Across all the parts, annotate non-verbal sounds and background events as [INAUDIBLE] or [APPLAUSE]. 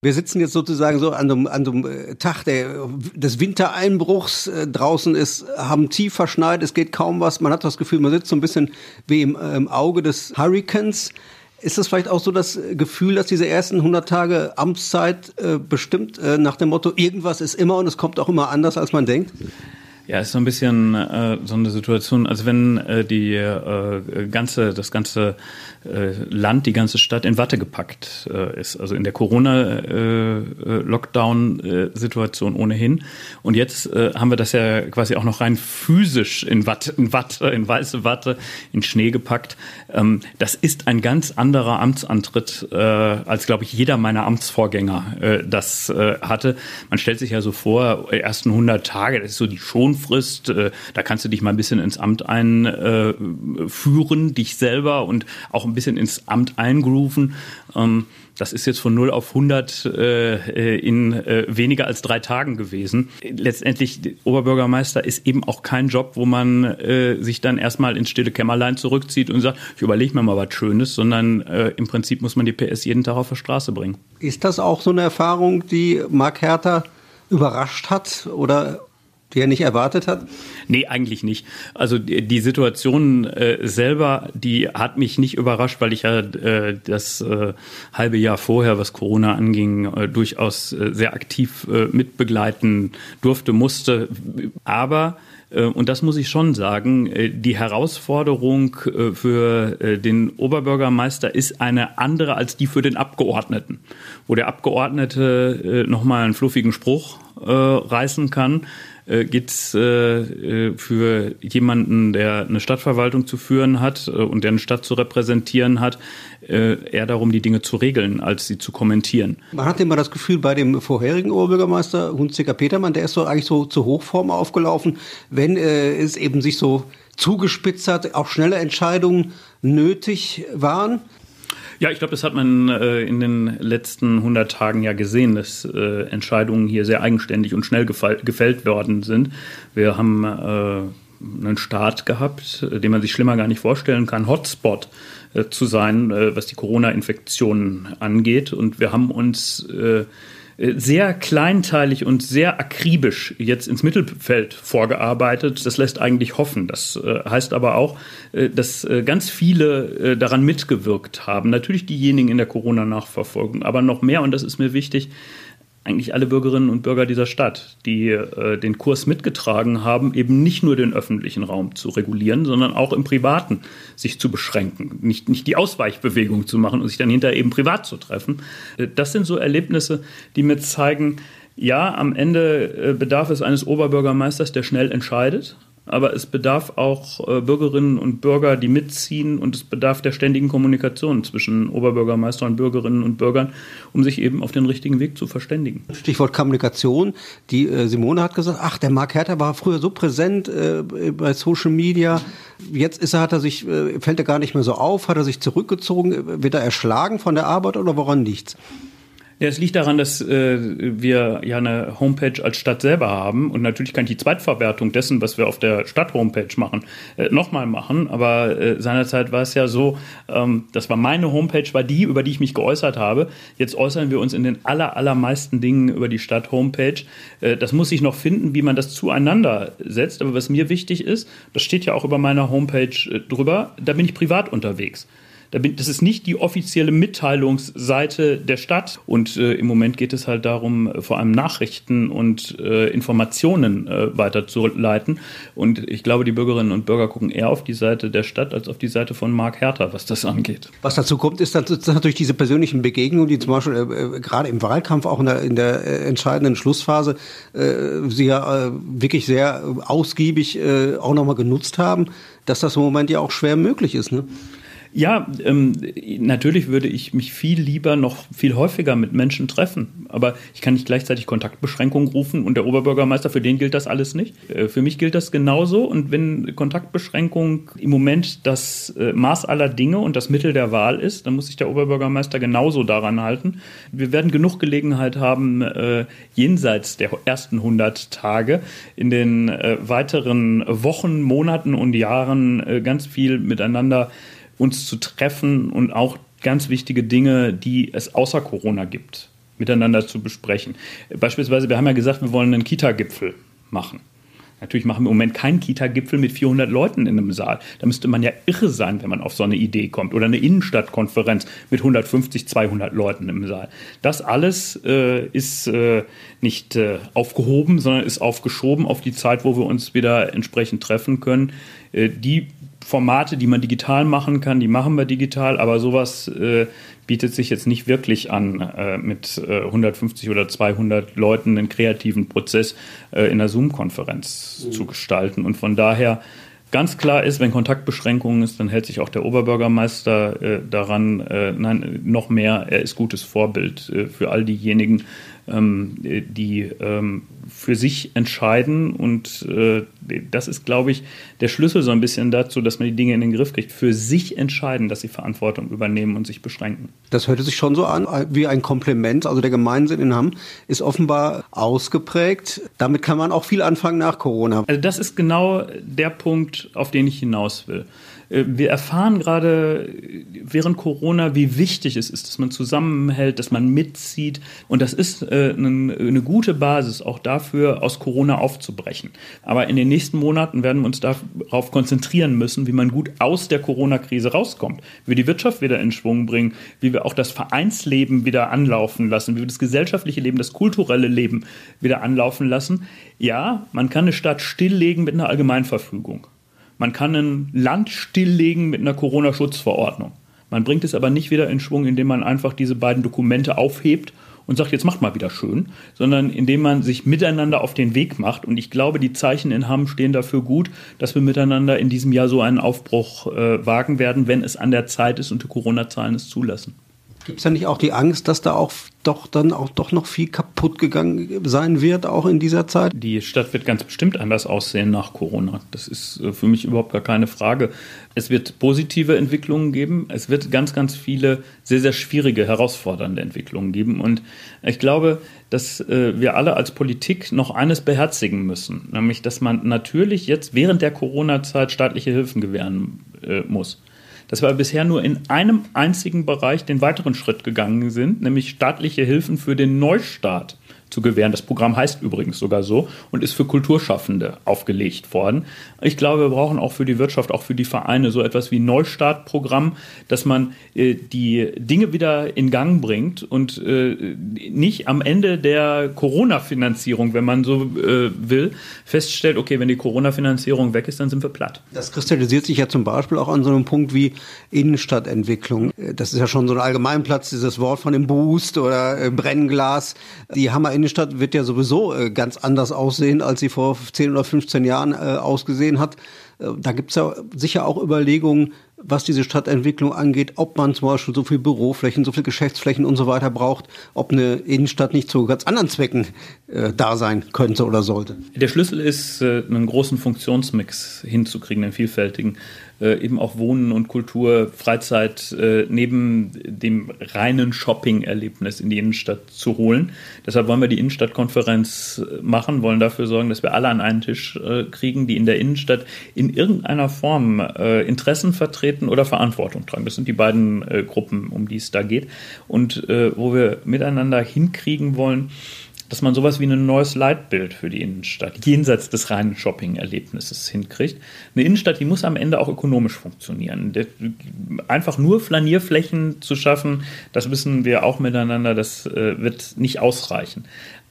Wir sitzen jetzt sozusagen so an einem, an einem äh, Tag der, des Wintereinbruchs. Äh, draußen ist, haben tief verschneit, es geht kaum was. Man hat das Gefühl, man sitzt so ein bisschen wie im, im Auge des Hurricanes. Ist das vielleicht auch so das Gefühl, dass diese ersten 100 Tage Amtszeit äh, bestimmt äh, nach dem Motto, irgendwas ist immer und es kommt auch immer anders, als man denkt? Ja, ist so ein bisschen äh, so eine Situation, als wenn äh, die äh, ganze, das ganze äh, Land, die ganze Stadt in Watte gepackt äh, ist. Also in der Corona-Lockdown-Situation äh, ohnehin. Und jetzt äh, haben wir das ja quasi auch noch rein physisch in Watte, in Watte, in weiße Watte, in Schnee gepackt. Ähm, das ist ein ganz anderer Amtsantritt, äh, als glaube ich jeder meiner Amtsvorgänger äh, das äh, hatte. Man stellt sich ja so vor, ersten 100 Tage, das ist so die schon Schonfrist. Äh, da kannst du dich mal ein bisschen ins Amt einführen, dich selber und auch ein bisschen ins Amt eingrooven. Ähm, das ist jetzt von 0 auf 100 äh, in äh, weniger als drei Tagen gewesen. Letztendlich, Oberbürgermeister ist eben auch kein Job, wo man äh, sich dann erstmal ins stille Kämmerlein zurückzieht und sagt, ich überlege mir mal was Schönes, sondern äh, im Prinzip muss man die PS jeden Tag auf der Straße bringen. Ist das auch so eine Erfahrung, die Mark Hertha überrascht hat oder die er nicht erwartet hat? Nee, eigentlich nicht. Also die, die Situation äh, selber, die hat mich nicht überrascht, weil ich ja äh, das äh, halbe Jahr vorher, was Corona anging, äh, durchaus äh, sehr aktiv äh, mitbegleiten durfte, musste. Aber und das muss ich schon sagen, die Herausforderung für den Oberbürgermeister ist eine andere als die für den Abgeordneten, wo der Abgeordnete nochmal einen fluffigen Spruch reißen kann äh, geht es äh, äh, für jemanden, der eine Stadtverwaltung zu führen hat äh, und der eine Stadt zu repräsentieren hat, äh, eher darum, die Dinge zu regeln, als sie zu kommentieren. Man hat immer das Gefühl, bei dem vorherigen Oberbürgermeister Hunziker Petermann, der ist so eigentlich so zur Hochform aufgelaufen, wenn äh, es eben sich so zugespitzt hat, auch schnelle Entscheidungen nötig waren. Ja, ich glaube, das hat man äh, in den letzten 100 Tagen ja gesehen, dass äh, Entscheidungen hier sehr eigenständig und schnell gefällt worden sind. Wir haben äh, einen Start gehabt, äh, den man sich schlimmer gar nicht vorstellen kann, Hotspot äh, zu sein, äh, was die Corona-Infektionen angeht. Und wir haben uns sehr kleinteilig und sehr akribisch jetzt ins Mittelfeld vorgearbeitet. Das lässt eigentlich hoffen. Das äh, heißt aber auch, äh, dass äh, ganz viele daran mitgewirkt haben. Natürlich diejenigen in der Corona-Nachverfolgung, aber noch mehr, und das ist mir wichtig, eigentlich alle Bürgerinnen und Bürger dieser Stadt, die äh, den Kurs mitgetragen haben, eben nicht nur den öffentlichen Raum zu regulieren, sondern auch im Privaten sich zu beschränken, nicht, nicht die Ausweichbewegung zu machen und sich dann hinterher eben privat zu treffen. Äh, das sind so Erlebnisse, die mir zeigen, ja, am Ende äh, bedarf es eines Oberbürgermeisters, der schnell entscheidet, aber es bedarf auch äh, Bürgerinnen und Bürger, die mitziehen und es bedarf der ständigen Kommunikation zwischen Oberbürgermeister und Bürgerinnen und Bürgern, um sich eben auf den richtigen Weg zu verständigen. Stichwort Kommunikation. Die äh, Simone hat gesagt, ach, der Mark Hertha war früher so präsent äh, bei Social Media. Jetzt ist er, hat er sich, äh, fällt er gar nicht mehr so auf, hat er sich zurückgezogen, wird er erschlagen von der Arbeit oder woran liegt's? Ja, es liegt daran, dass äh, wir ja eine Homepage als Stadt selber haben und natürlich kann ich die Zweitverwertung dessen, was wir auf der Stadt-Homepage machen, äh, nochmal machen. Aber äh, seinerzeit war es ja so, ähm, das war meine Homepage, war die, über die ich mich geäußert habe. Jetzt äußern wir uns in den aller, allermeisten Dingen über die Stadt-Homepage. Äh, das muss ich noch finden, wie man das zueinander setzt. Aber was mir wichtig ist, das steht ja auch über meiner Homepage äh, drüber, da bin ich privat unterwegs. Das ist nicht die offizielle Mitteilungsseite der Stadt. Und äh, im Moment geht es halt darum, äh, vor allem Nachrichten und äh, Informationen äh, weiterzuleiten. Und ich glaube, die Bürgerinnen und Bürger gucken eher auf die Seite der Stadt als auf die Seite von Mark Hertha, was das angeht. Was dazu kommt, ist natürlich diese persönlichen Begegnungen, die zum Beispiel äh, äh, gerade im Wahlkampf, auch in der, in der entscheidenden Schlussphase, Sie ja wirklich sehr ausgiebig auch nochmal genutzt haben, dass das im Moment ja auch schwer möglich ist. Ne? Ja, ähm, natürlich würde ich mich viel lieber noch viel häufiger mit Menschen treffen. Aber ich kann nicht gleichzeitig Kontaktbeschränkungen rufen und der Oberbürgermeister, für den gilt das alles nicht. Äh, für mich gilt das genauso. Und wenn Kontaktbeschränkung im Moment das äh, Maß aller Dinge und das Mittel der Wahl ist, dann muss sich der Oberbürgermeister genauso daran halten. Wir werden genug Gelegenheit haben, äh, jenseits der ersten 100 Tage in den äh, weiteren Wochen, Monaten und Jahren äh, ganz viel miteinander uns zu treffen und auch ganz wichtige Dinge, die es außer Corona gibt, miteinander zu besprechen. Beispielsweise, wir haben ja gesagt, wir wollen einen Kita-Gipfel machen. Natürlich machen wir im Moment keinen Kita-Gipfel mit 400 Leuten in einem Saal. Da müsste man ja irre sein, wenn man auf so eine Idee kommt. Oder eine Innenstadtkonferenz mit 150, 200 Leuten im Saal. Das alles äh, ist äh, nicht äh, aufgehoben, sondern ist aufgeschoben auf die Zeit, wo wir uns wieder entsprechend treffen können. Äh, die Formate, die man digital machen kann, die machen wir digital, aber sowas äh, bietet sich jetzt nicht wirklich an, äh, mit äh, 150 oder 200 Leuten einen kreativen Prozess äh, in einer Zoom-Konferenz mhm. zu gestalten. Und von daher ganz klar ist, wenn Kontaktbeschränkungen ist, dann hält sich auch der Oberbürgermeister äh, daran, äh, nein, noch mehr, er ist gutes Vorbild für all diejenigen, ähm, die ähm, für sich entscheiden. Und äh, das ist, glaube ich, der Schlüssel so ein bisschen dazu, dass man die Dinge in den Griff kriegt. Für sich entscheiden, dass sie Verantwortung übernehmen und sich beschränken. Das hörte sich schon so an wie ein Kompliment. Also der Gemeinsinn in Hamm ist offenbar ausgeprägt. Damit kann man auch viel anfangen nach Corona. Also das ist genau der Punkt, auf den ich hinaus will. Äh, wir erfahren gerade während Corona, wie wichtig es ist, dass man zusammenhält, dass man mitzieht. Und das ist äh, eine gute Basis auch dafür, aus Corona aufzubrechen. Aber in den nächsten Monaten werden wir uns darauf konzentrieren müssen, wie man gut aus der Corona-Krise rauskommt, wie wir die Wirtschaft wieder in Schwung bringen, wie wir auch das Vereinsleben wieder anlaufen lassen, wie wir das gesellschaftliche Leben, das kulturelle Leben wieder anlaufen lassen. Ja, man kann eine Stadt stilllegen mit einer Allgemeinverfügung. Man kann ein Land stilllegen mit einer Corona-Schutzverordnung. Man bringt es aber nicht wieder in Schwung, indem man einfach diese beiden Dokumente aufhebt und sagt, jetzt macht mal wieder schön, sondern indem man sich miteinander auf den Weg macht. Und ich glaube, die Zeichen in Hamm stehen dafür gut, dass wir miteinander in diesem Jahr so einen Aufbruch äh, wagen werden, wenn es an der Zeit ist und die Corona-Zahlen es zulassen. Gibt es da nicht auch die Angst, dass da auch doch dann auch doch noch viel kaputt gegangen sein wird, auch in dieser Zeit? Die Stadt wird ganz bestimmt anders aussehen nach Corona. Das ist äh, für mich überhaupt gar keine Frage. Es wird positive Entwicklungen geben. Es wird ganz, ganz viele sehr, sehr schwierige, herausfordernde Entwicklungen geben. Und ich glaube, dass äh, wir alle als Politik noch eines beherzigen müssen, nämlich, dass man natürlich jetzt während der Corona-Zeit staatliche Hilfen gewähren äh, muss dass wir bisher nur in einem einzigen Bereich den weiteren Schritt gegangen sind, nämlich staatliche Hilfen für den Neustart zu gewähren. Das Programm heißt übrigens sogar so und ist für Kulturschaffende aufgelegt worden. Ich glaube, wir brauchen auch für die Wirtschaft, auch für die Vereine so etwas wie Neustartprogramm, dass man äh, die Dinge wieder in Gang bringt und äh, nicht am Ende der Corona-Finanzierung, wenn man so äh, will, feststellt, okay, wenn die Corona-Finanzierung weg ist, dann sind wir platt. Das kristallisiert sich ja zum Beispiel auch an so einem Punkt wie Innenstadtentwicklung. Das ist ja schon so ein Allgemeinplatz, dieses Wort von dem Boost oder äh, Brennglas. Die Hammer Innenstadt wird ja sowieso äh, ganz anders aussehen, als sie vor 10 oder 15 Jahren äh, ausgesehen hat. Äh, da gibt es ja sicher auch Überlegungen, was diese Stadtentwicklung angeht, ob man zum Beispiel so viel Büroflächen, so viel Geschäftsflächen und so weiter braucht, ob eine Innenstadt nicht zu ganz anderen Zwecken äh, da sein könnte oder sollte. Der Schlüssel ist, äh, einen großen Funktionsmix hinzukriegen, einen vielfältigen äh, eben auch Wohnen und Kultur, Freizeit äh, neben dem reinen Shopping-Erlebnis in die Innenstadt zu holen. Deshalb wollen wir die Innenstadtkonferenz äh, machen, wollen dafür sorgen, dass wir alle an einen Tisch äh, kriegen, die in der Innenstadt in irgendeiner Form Interessen vertreten oder Verantwortung tragen. Das sind die beiden äh, Gruppen, um die es da geht. Und wo wir miteinander hinkriegen wollen, dass man sowas wie ein neues Leitbild für die Innenstadt jenseits des reinen Shopping-Erlebnisses hinkriegt. Eine Innenstadt, die muss am Ende auch ökonomisch funktionieren. Einfach nur Flanierflächen zu schaffen, das wissen wir auch miteinander, das äh, wird nicht ausreichen.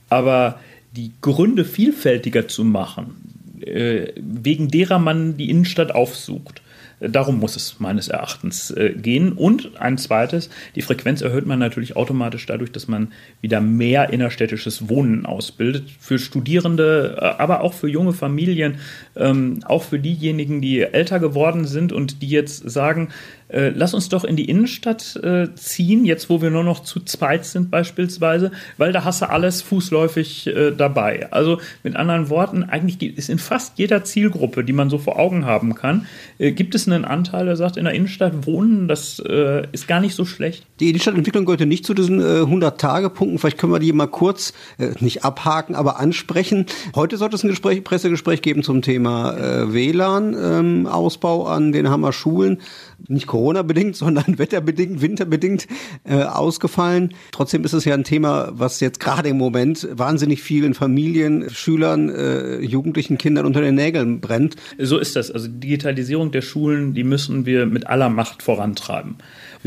Aber die Gründe vielfältiger zu machen, äh, wegen derer man die Innenstadt aufsucht, Darum muss es meines Erachtens äh, gehen. Und ein zweites, die Frequenz erhöht man natürlich automatisch dadurch, dass man wieder mehr innerstädtisches Wohnen ausbildet. Für Studierende, äh, aber auch für junge Familien, ähm, auch für diejenigen, die älter geworden sind und die jetzt sagen, äh, lass uns doch in die Innenstadt äh, ziehen, jetzt wo wir nur noch zu zweit sind beispielsweise, weil da hast du alles fußläufig äh, dabei. Also mit anderen Worten, eigentlich ist in fast jeder Zielgruppe, die man so vor Augen haben kann, äh, gibt es einen Anteil, der sagt, in der Innenstadt wohnen, das äh, ist gar nicht so schlecht. Die Innenstadtentwicklung gehörte nicht zu diesen 100-Tage-Punkten. Vielleicht können wir die mal kurz, nicht abhaken, aber ansprechen. Heute sollte es ein Gespräch, Pressegespräch geben zum Thema WLAN-Ausbau ähm, an den Hammer Schulen. Nicht Corona-bedingt, sondern [LAUGHS] wetterbedingt, winterbedingt äh, ausgefallen. Trotzdem ist es ja ein Thema, was jetzt gerade im Moment wahnsinnig vielen Familien, Schülern, äh, Jugendlichen, Kindern unter den Nägeln brennt. So ist das. Also Digitalisierung der Schulen, die müssen wir mit aller Macht vorantreiben.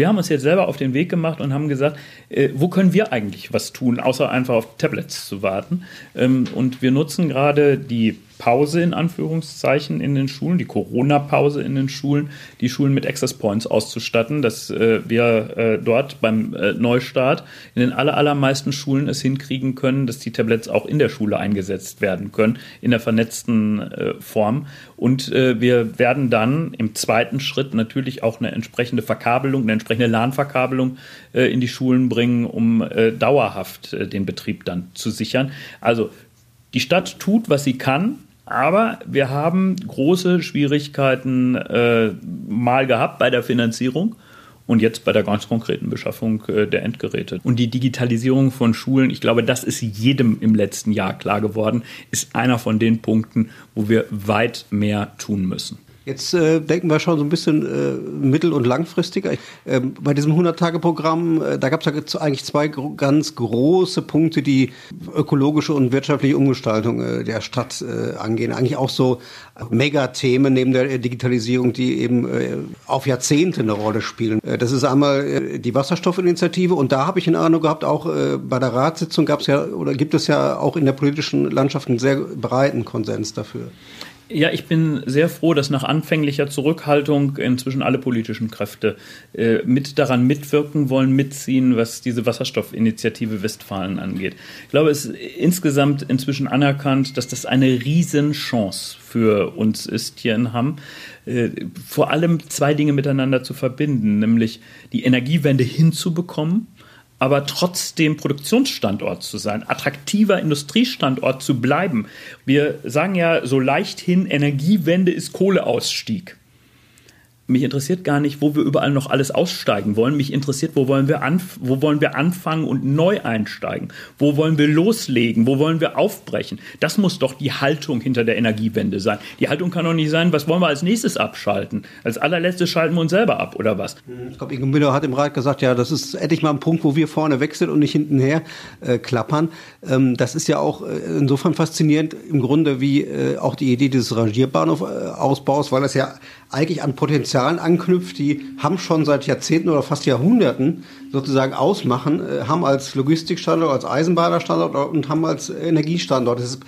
Wir haben uns jetzt selber auf den Weg gemacht und haben gesagt, äh, wo können wir eigentlich was tun, außer einfach auf Tablets zu warten. Ähm, und wir nutzen gerade die Pause in Anführungszeichen in den Schulen, die Corona-Pause in den Schulen, die Schulen mit Access Points auszustatten, dass äh, wir äh, dort beim äh, Neustart in den aller, allermeisten Schulen es hinkriegen können, dass die Tablets auch in der Schule eingesetzt werden können, in der vernetzten äh, Form. Und äh, wir werden dann im zweiten Schritt natürlich auch eine entsprechende Verkabelung, eine entsprechende LAN-Verkabelung äh, in die Schulen bringen, um dauerhaft den Betrieb dann zu sichern. Also die Stadt tut, was sie kann, aber wir haben große Schwierigkeiten äh, mal gehabt bei der Finanzierung und jetzt bei der ganz konkreten Beschaffung äh, der Endgeräte. Und die Digitalisierung von Schulen, ich glaube, das ist jedem im letzten Jahr klar geworden, ist einer von den Punkten, wo wir weit mehr tun müssen. Jetzt äh, denken wir schon so ein bisschen äh, mittel- und langfristiger. Äh, bei diesem 100-Tage-Programm, äh, da gab es ja eigentlich zwei gro ganz große Punkte, die ökologische und wirtschaftliche Umgestaltung äh, der Stadt äh, angehen. Eigentlich auch so Megathemen neben der Digitalisierung, die eben äh, auf Jahrzehnte eine Rolle spielen. Äh, das ist einmal äh, die Wasserstoffinitiative und da habe ich in Ahnung gehabt, auch äh, bei der Ratssitzung gab es ja oder gibt es ja auch in der politischen Landschaft einen sehr breiten Konsens dafür. Ja, ich bin sehr froh, dass nach anfänglicher Zurückhaltung inzwischen alle politischen Kräfte äh, mit daran mitwirken wollen, mitziehen, was diese Wasserstoffinitiative Westfalen angeht. Ich glaube, es ist insgesamt inzwischen anerkannt, dass das eine Riesenchance für uns ist hier in Hamm, äh, vor allem zwei Dinge miteinander zu verbinden, nämlich die Energiewende hinzubekommen aber trotzdem Produktionsstandort zu sein, attraktiver Industriestandort zu bleiben. Wir sagen ja so leichthin, Energiewende ist Kohleausstieg. Mich interessiert gar nicht, wo wir überall noch alles aussteigen wollen. Mich interessiert, wo wollen wir, anf wo wollen wir anfangen und neu einsteigen? Wo wollen wir loslegen? Wo wollen wir aufbrechen? Das muss doch die Haltung hinter der Energiewende sein. Die Haltung kann doch nicht sein, was wollen wir als nächstes abschalten? Als allerletztes schalten wir uns selber ab, oder was? Ich glaube, Ingo Müller hat im Rat gesagt, ja, das ist endlich mal ein Punkt, wo wir vorne wechseln und nicht hintenher äh, klappern. Ähm, das ist ja auch äh, insofern faszinierend, im Grunde wie äh, auch die Idee dieses Rangierbahnhof-Ausbaus, äh, weil das ja eigentlich an Potenzialen anknüpft, die haben schon seit Jahrzehnten oder fast Jahrhunderten sozusagen ausmachen, äh, haben als Logistikstandort, als Eisenbahnerstandort und haben als Energiestandort. Das ist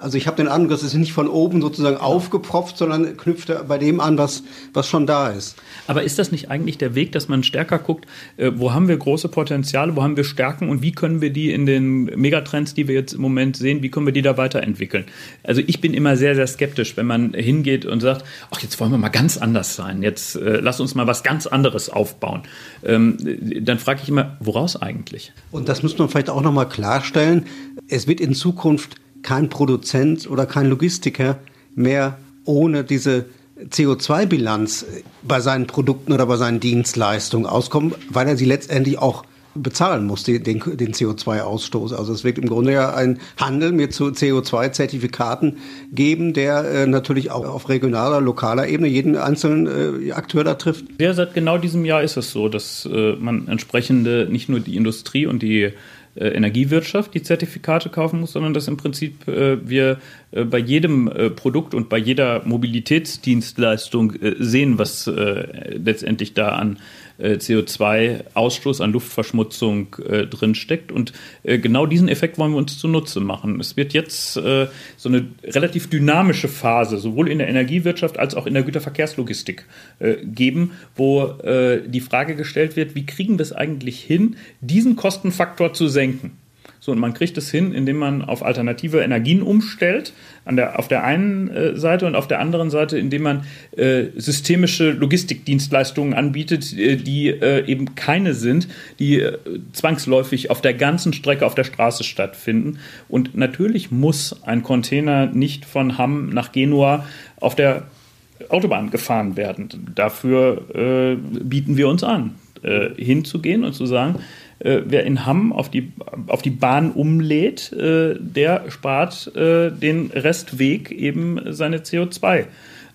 also ich habe den Eindruck, das ist nicht von oben sozusagen aufgepropft, sondern knüpft bei dem an, was, was schon da ist. Aber ist das nicht eigentlich der Weg, dass man stärker guckt, äh, wo haben wir große Potenziale, wo haben wir Stärken und wie können wir die in den Megatrends, die wir jetzt im Moment sehen, wie können wir die da weiterentwickeln? Also ich bin immer sehr, sehr skeptisch, wenn man hingeht und sagt, ach, jetzt wollen wir mal ganz anders sein, jetzt äh, lass uns mal was ganz anderes aufbauen. Ähm, dann frage ich immer, woraus eigentlich? Und das muss man vielleicht auch nochmal klarstellen. Es wird in Zukunft kein Produzent oder kein Logistiker mehr ohne diese CO2-Bilanz bei seinen Produkten oder bei seinen Dienstleistungen auskommen, weil er sie letztendlich auch bezahlen muss, den, den CO2-Ausstoß. Also es wird im Grunde ja ein Handel mit CO2-Zertifikaten geben, der äh, natürlich auch auf regionaler, lokaler Ebene jeden einzelnen äh, Akteur da trifft. Ja, seit genau diesem Jahr ist es so, dass äh, man entsprechende nicht nur die Industrie und die äh, Energiewirtschaft die Zertifikate kaufen muss, sondern dass im Prinzip äh, wir äh, bei jedem äh, Produkt und bei jeder Mobilitätsdienstleistung äh, sehen, was letztendlich da an CO2-Ausstoß, an Luftverschmutzung drin steckt. Und genau diesen Effekt wollen wir uns zunutze machen. Es wird jetzt so eine relativ dynamische Phase, sowohl in der Energiewirtschaft als auch in der Güterverkehrslogistik geben, wo die Frage gestellt wird, wie kriegen wir es eigentlich hin, diesen Kostenfaktor zu senken? So, und man kriegt es hin, indem man auf alternative Energien umstellt, an der, auf der einen äh, Seite und auf der anderen Seite, indem man äh, systemische Logistikdienstleistungen anbietet, äh, die äh, eben keine sind, die äh, zwangsläufig auf der ganzen Strecke auf der Straße stattfinden. Und natürlich muss ein Container nicht von Hamm nach Genua auf der Autobahn gefahren werden. Dafür äh, bieten wir uns an, hinzugehen und zu sagen, äh, wer in Hamm auf die, auf die Bahn umlädt, äh, der spart äh, den Restweg eben seine CO2.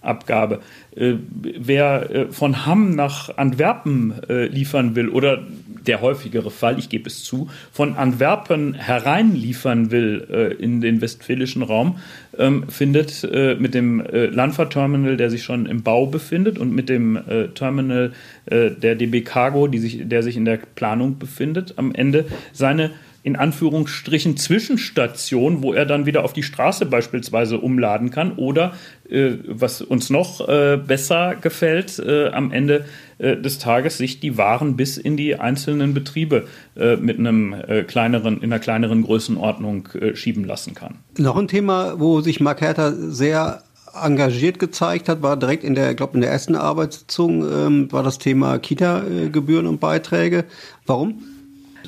Abgabe. Äh, wer äh, von Hamm nach Antwerpen äh, liefern will oder der häufigere Fall, ich gebe es zu, von Antwerpen hereinliefern will in den westfälischen Raum, ähm, findet mit dem Landfahrterminal, der sich schon im Bau befindet und mit dem Terminal der DB Cargo, die sich, der sich in der Planung befindet, am Ende seine in Anführungsstrichen Zwischenstation, wo er dann wieder auf die Straße beispielsweise umladen kann oder äh, was uns noch äh, besser gefällt, äh, am Ende äh, des Tages sich die Waren bis in die einzelnen Betriebe äh, mit einem äh, kleineren, in einer kleineren Größenordnung schieben lassen kann. Noch ein Thema, wo sich Mark Hertha sehr engagiert gezeigt hat, war direkt in der, glaube in der ersten Arbeitssitzung ähm, war das Thema Kita-Gebühren und Beiträge. Warum?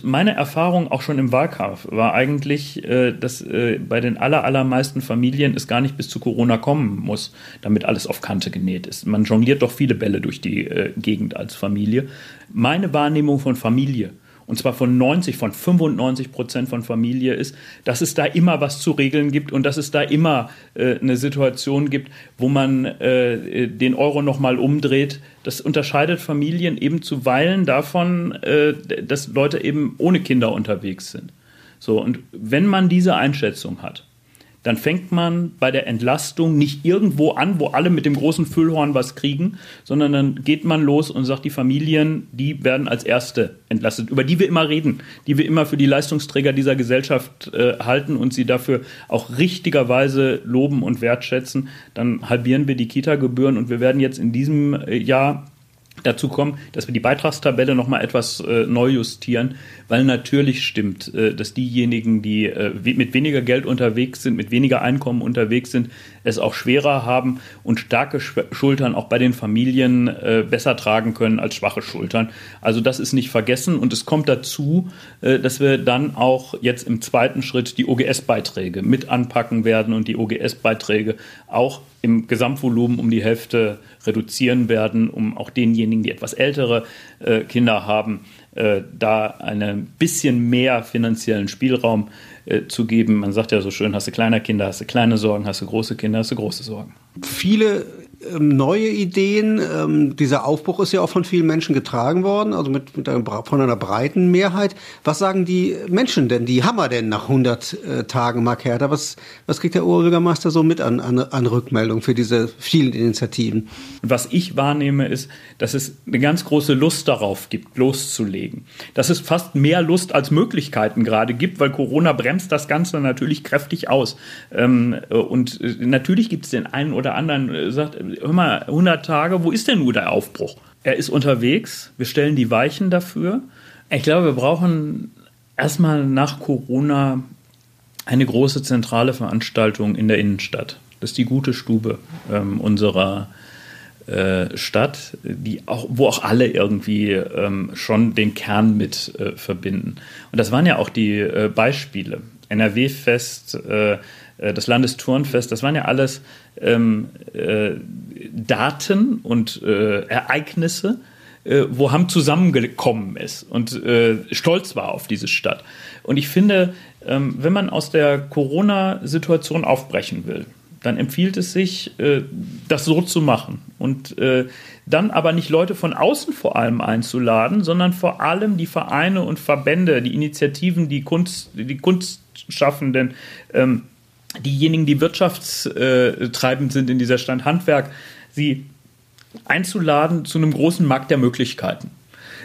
Meine Erfahrung auch schon im Wahlkampf war eigentlich, äh, dass äh, bei den aller, allermeisten Familien es gar nicht bis zu Corona kommen muss, damit alles auf Kante genäht ist. Man jongliert doch viele Bälle durch die äh, Gegend als Familie. Meine Wahrnehmung von Familie und zwar von 90, von 95 Prozent von Familie ist, dass es da immer was zu regeln gibt und dass es da immer äh, eine Situation gibt, wo man äh, den Euro nochmal umdreht. Das unterscheidet Familien eben zuweilen davon, äh, dass Leute eben ohne Kinder unterwegs sind. So, und wenn man diese Einschätzung hat, dann fängt man bei der Entlastung nicht irgendwo an, wo alle mit dem großen Füllhorn was kriegen, sondern dann geht man los und sagt, die Familien, die werden als Erste entlastet, über die wir immer reden, die wir immer für die Leistungsträger dieser Gesellschaft äh, halten und sie dafür auch richtigerweise loben und wertschätzen. Dann halbieren wir die Kita-Gebühren und wir werden jetzt in diesem äh, Jahr dazu kommen, dass wir die Beitragstabelle noch mal etwas äh, neu justieren, weil natürlich stimmt, äh, dass diejenigen, die äh, mit weniger Geld unterwegs sind, mit weniger Einkommen unterwegs sind, es auch schwerer haben und starke Schultern auch bei den Familien äh, besser tragen können als schwache Schultern. Also das ist nicht vergessen und es kommt dazu, äh, dass wir dann auch jetzt im zweiten Schritt die OGS-Beiträge mit anpacken werden und die OGS-Beiträge auch im Gesamtvolumen um die Hälfte reduzieren werden, um auch denjenigen, die etwas ältere äh, Kinder haben, äh, da ein bisschen mehr finanziellen Spielraum äh, zu geben. Man sagt ja so schön, hast du kleine Kinder, hast du kleine Sorgen, hast du große Kinder, hast du große Sorgen. Viele neue Ideen. Ähm, dieser Aufbruch ist ja auch von vielen Menschen getragen worden, also mit, mit einer, von einer breiten Mehrheit. Was sagen die Menschen denn? Die Hammer denn nach 100 äh, Tagen, Mark Hertha? Was, was kriegt der Oberbürgermeister so mit an, an, an Rückmeldung für diese vielen Initiativen? Was ich wahrnehme, ist, dass es eine ganz große Lust darauf gibt, loszulegen. Dass es fast mehr Lust als Möglichkeiten gerade gibt, weil Corona bremst das Ganze natürlich kräftig aus. Ähm, äh, und äh, natürlich gibt es den einen oder anderen, äh, sagt, hör mal, 100 Tage, wo ist denn nur der Aufbruch? Er ist unterwegs, wir stellen die Weichen dafür. Ich glaube, wir brauchen erstmal nach Corona eine große zentrale Veranstaltung in der Innenstadt. Das ist die gute Stube ähm, unserer äh, Stadt, die auch, wo auch alle irgendwie ähm, schon den Kern mit äh, verbinden. Und das waren ja auch die äh, Beispiele. NRW-Fest, äh, das Landesturnfest, das waren ja alles ähm, äh, Daten und äh, Ereignisse, äh, wo Hamm zusammengekommen ist und äh, stolz war auf diese Stadt. Und ich finde, ähm, wenn man aus der Corona-Situation aufbrechen will, dann empfiehlt es sich, äh, das so zu machen. Und äh, dann aber nicht Leute von außen vor allem einzuladen, sondern vor allem die Vereine und Verbände, die Initiativen, die Kunst, die Kunstschaffenden, ähm, diejenigen, die wirtschaftstreibend sind in dieser Stadt, Handwerk, sie einzuladen zu einem großen Markt der Möglichkeiten.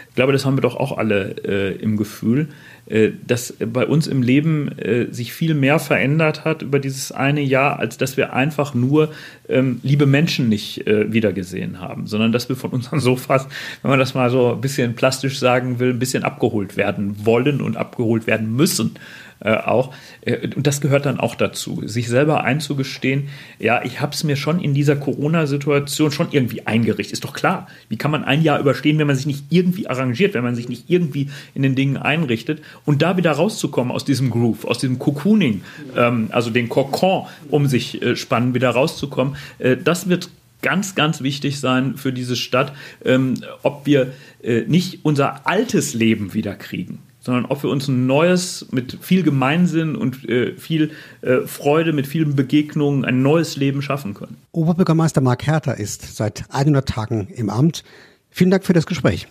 Ich glaube, das haben wir doch auch alle äh, im Gefühl, äh, dass bei uns im Leben äh, sich viel mehr verändert hat über dieses eine Jahr, als dass wir einfach nur ähm, liebe Menschen nicht äh, wiedergesehen haben, sondern dass wir von unseren Sofas, wenn man das mal so ein bisschen plastisch sagen will, ein bisschen abgeholt werden wollen und abgeholt werden müssen äh, auch. Äh, und das gehört dann auch dazu, sich selber einzugestehen, ja, ich habe es mir schon in dieser Corona-Situation schon irgendwie eingerichtet. Ist doch klar, wie kann man ein Jahr überstehen, wenn man sich nicht irgendwie arrangiert, wenn man sich nicht irgendwie in den Dingen einrichtet und da wieder rauszukommen aus diesem Groove, aus diesem Cocooning, ähm, also den Kokon um sich äh, spannen, wieder rauszukommen, äh, das wird ganz, ganz wichtig sein für diese Stadt, ähm, ob wir äh, nicht unser altes Leben wieder kriegen sondern ob wir uns ein neues, mit viel Gemeinsinn und äh, viel äh, Freude, mit vielen Begegnungen ein neues Leben schaffen können. Oberbürgermeister Mark Herter ist seit 100 Tagen im Amt. Vielen Dank für das Gespräch.